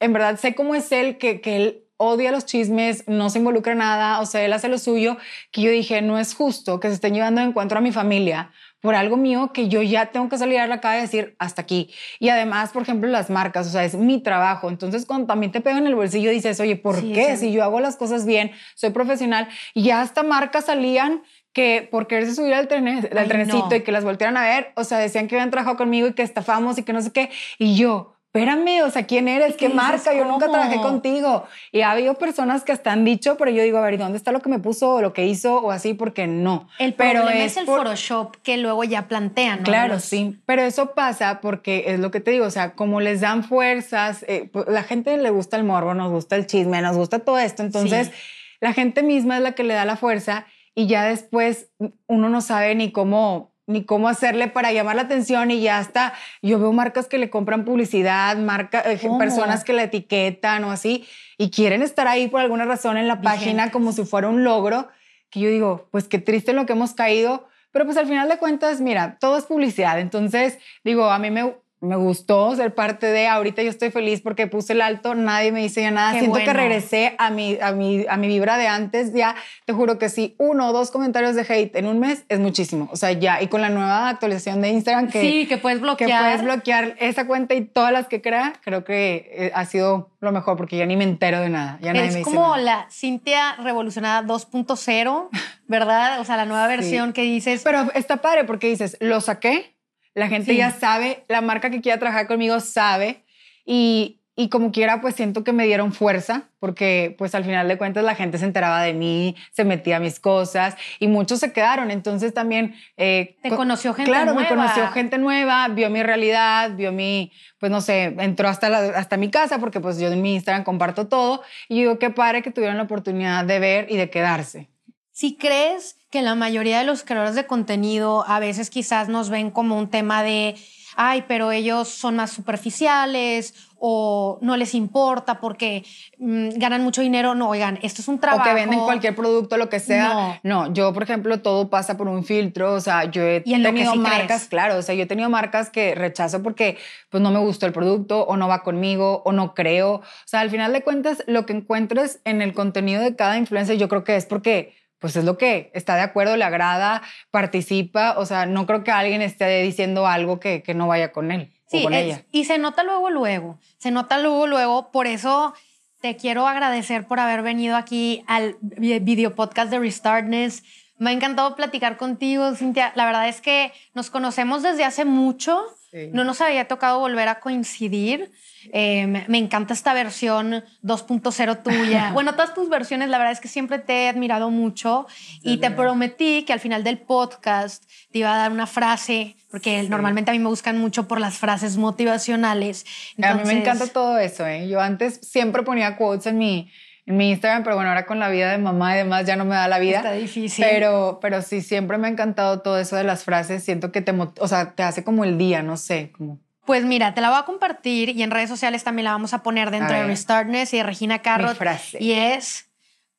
S2: en verdad sé cómo es él, que, que él odia los chismes, no se involucra en nada, o sea, él hace lo suyo, que yo dije, no es justo que se estén llevando de encuentro a mi familia por algo mío que yo ya tengo que salir a la calle y decir hasta aquí. Y además, por ejemplo, las marcas, o sea, es mi trabajo. Entonces, cuando también te pegan en el bolsillo, dices, oye, ¿por qué? Si yo hago las cosas bien, soy profesional, y ya hasta marcas salían que por quererse subir al, tren, al trenecito y que las voltearan a ver, o sea, decían que habían trabajado conmigo y que estafamos y que no sé qué. Y yo, espérame, o sea, ¿quién eres? ¿Qué, marca? Yo nunca trabajé contigo. Y ha habido personas que hasta han dicho, pero yo digo, a ver, ¿y dónde está lo que me puso o lo que hizo o así? Porque no.
S1: El pero es, el Photoshop que luego ya plantean. ¿no?
S2: Claro, sí. Pero eso pasa porque es lo que te digo, o sea, como les dan fuerzas, eh, pues, la gente le gusta el morbo, nos gusta el chisme, nos gusta todo esto. Entonces, la gente misma es la que le da la fuerza y ya después uno no sabe ni cómo ni cómo hacerle para llamar la atención y ya está. Yo veo marcas que le compran publicidad, marca, eh, personas que la etiquetan o así y quieren estar ahí por alguna razón en la página como si fuera un logro, que yo digo, pues qué triste en lo que hemos caído, pero pues al final de cuentas, mira, todo es publicidad. Entonces, digo, a mí me, me gustó ser parte de, ahorita yo estoy feliz porque puse el alto, nadie me dice ya nada, siento que regresé a mi, a, mi, a mi vibra de antes, ya te juro que sí, uno o dos comentarios de hate en un mes es muchísimo, o sea, ya, y con la nueva actualización de Instagram que...
S1: Sí, que puedes bloquear.
S2: Que puedes bloquear. esa cuenta y todas las que crea, creo que eh, ha sido lo mejor porque ya ni me entero de nada, ya nadie
S1: es
S2: me
S1: dice como la Cintia revolucionada 2.0, ¿verdad? O sea, la nueva versión que dices...
S2: Pero está padre porque dices, lo saqué, la gente ya sabe, la marca que quiera trabajar conmigo sabe y, y como quiera, pues siento que me dieron fuerza, porque pues al final de cuentas la gente se enteraba de mí, se metía a mis cosas y muchos se quedaron. Entonces también...
S1: Eh, Te conoció gente nueva.
S2: Claro, me conoció gente nueva, vio mi realidad, vio mi, pues no sé, entró hasta, hasta mi casa, porque pues yo en mi Instagram comparto todo. Y digo, qué padre que tuvieron la oportunidad de ver y de quedarse.
S1: Si crees que la mayoría de los creadores de contenido a veces quizás nos ven como un tema de, ay, pero ellos son más superficiales o no les importa porque mm, ganan mucho dinero. No, oigan, esto es un trabajo.
S2: O que venden cualquier producto, lo que sea. No. yo, por ejemplo, todo pasa por un filtro. O sea, yo he tenido marcas, claro, o sea, yo he tenido marcas que rechazo porque pues no me gustó el producto o no va conmigo o no creo. O sea, al final de cuentas, lo que encuentres en el contenido de cada influencer, yo creo que es porque pues es lo que está de acuerdo, le agrada, participa, o sea, no creo que alguien esté diciendo algo que, no vaya con él o con ella.
S1: Y se nota luego, luego, se nota luego, luego, por eso te quiero agradecer por haber venido aquí al video podcast de Restartness. Me ha encantado platicar contigo, Cintia. La verdad es que nos conocemos desde hace mucho. No nos había tocado volver a coincidir. Eh, me, encanta esta versión 2.0 tuya. bueno, todas tus versiones, la verdad es que siempre te he admirado mucho y te prometí que al final del podcast te iba a dar una frase, porque normalmente a mí me buscan mucho por las frases motivacionales.
S2: A mí me encanta todo eso. ¿eh? Yo antes siempre ponía quotes en mi, en mi Instagram, pero bueno, ahora con la vida de mamá y demás ya no me da la vida.
S1: Está difícil.
S2: Pero, pero sí, siempre me ha encantado todo eso de las frases. Siento que te, o sea, te hace como el día, no sé, como...
S1: Pues mira, te la voy a compartir y en redes sociales también la vamos a poner dentro de Restartness y de Regina Carrot. Y es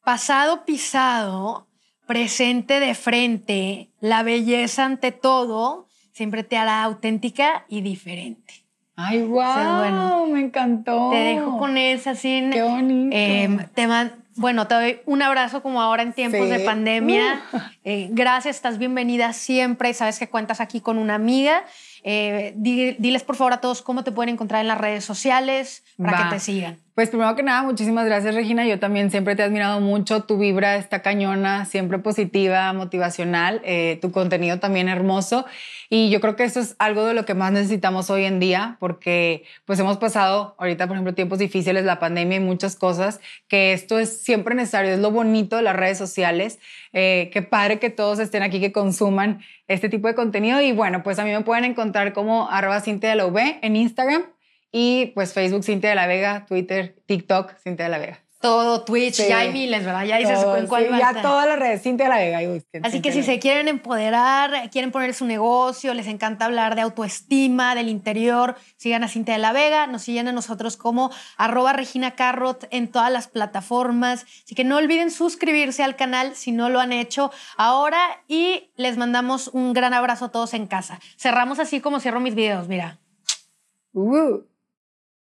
S1: pasado pisado, presente de frente, la belleza ante todo, siempre te hará auténtica y diferente.
S2: Ay, wow, bueno, me encantó.
S1: Te dejo con esa así.
S2: Qué bonito.
S1: Em, te bueno, te doy un abrazo como ahora en tiempos de pandemia. Uh. Eh, gracias, estás bienvenida siempre. Sabes que cuentas aquí con una amiga eh, diles por favor a todos cómo te pueden encontrar en las redes sociales para que te sigan.
S2: Pues primero que nada, muchísimas gracias Regina. Yo también siempre te he admirado mucho. Tu vibra está cañona, siempre positiva, motivacional. Eh, tu contenido también hermoso. Y yo creo que eso es algo de lo que más necesitamos hoy en día porque pues hemos pasado ahorita, por ejemplo, tiempos difíciles, la pandemia y muchas cosas, que esto es siempre necesario. Es lo bonito de las redes sociales. Eh, qué padre que todos estén aquí, que consuman este tipo de contenido. Y bueno, pues a mí me pueden encontrar como arroba Cintia en Instagram y pues Facebook Cintia de la Vega, Twitter, TikTok Cintia de la Vega.
S1: Todo, Twitch, ya hay miles, ¿verdad? Ya dices en cuál
S2: Ya todas las redes, Cintia de la Vega.
S1: Así que si se quieren empoderar, quieren poner su negocio, les encanta hablar de autoestima, del interior, sigan a Cintia de la Vega, nos siguen a nosotros como arroba Regina Carrot en todas las plataformas. Así que no olviden suscribirse al canal si no lo han hecho ahora y les mandamos un gran abrazo a todos en casa. Cerramos así como cierro mis videos, mira.
S2: Uh.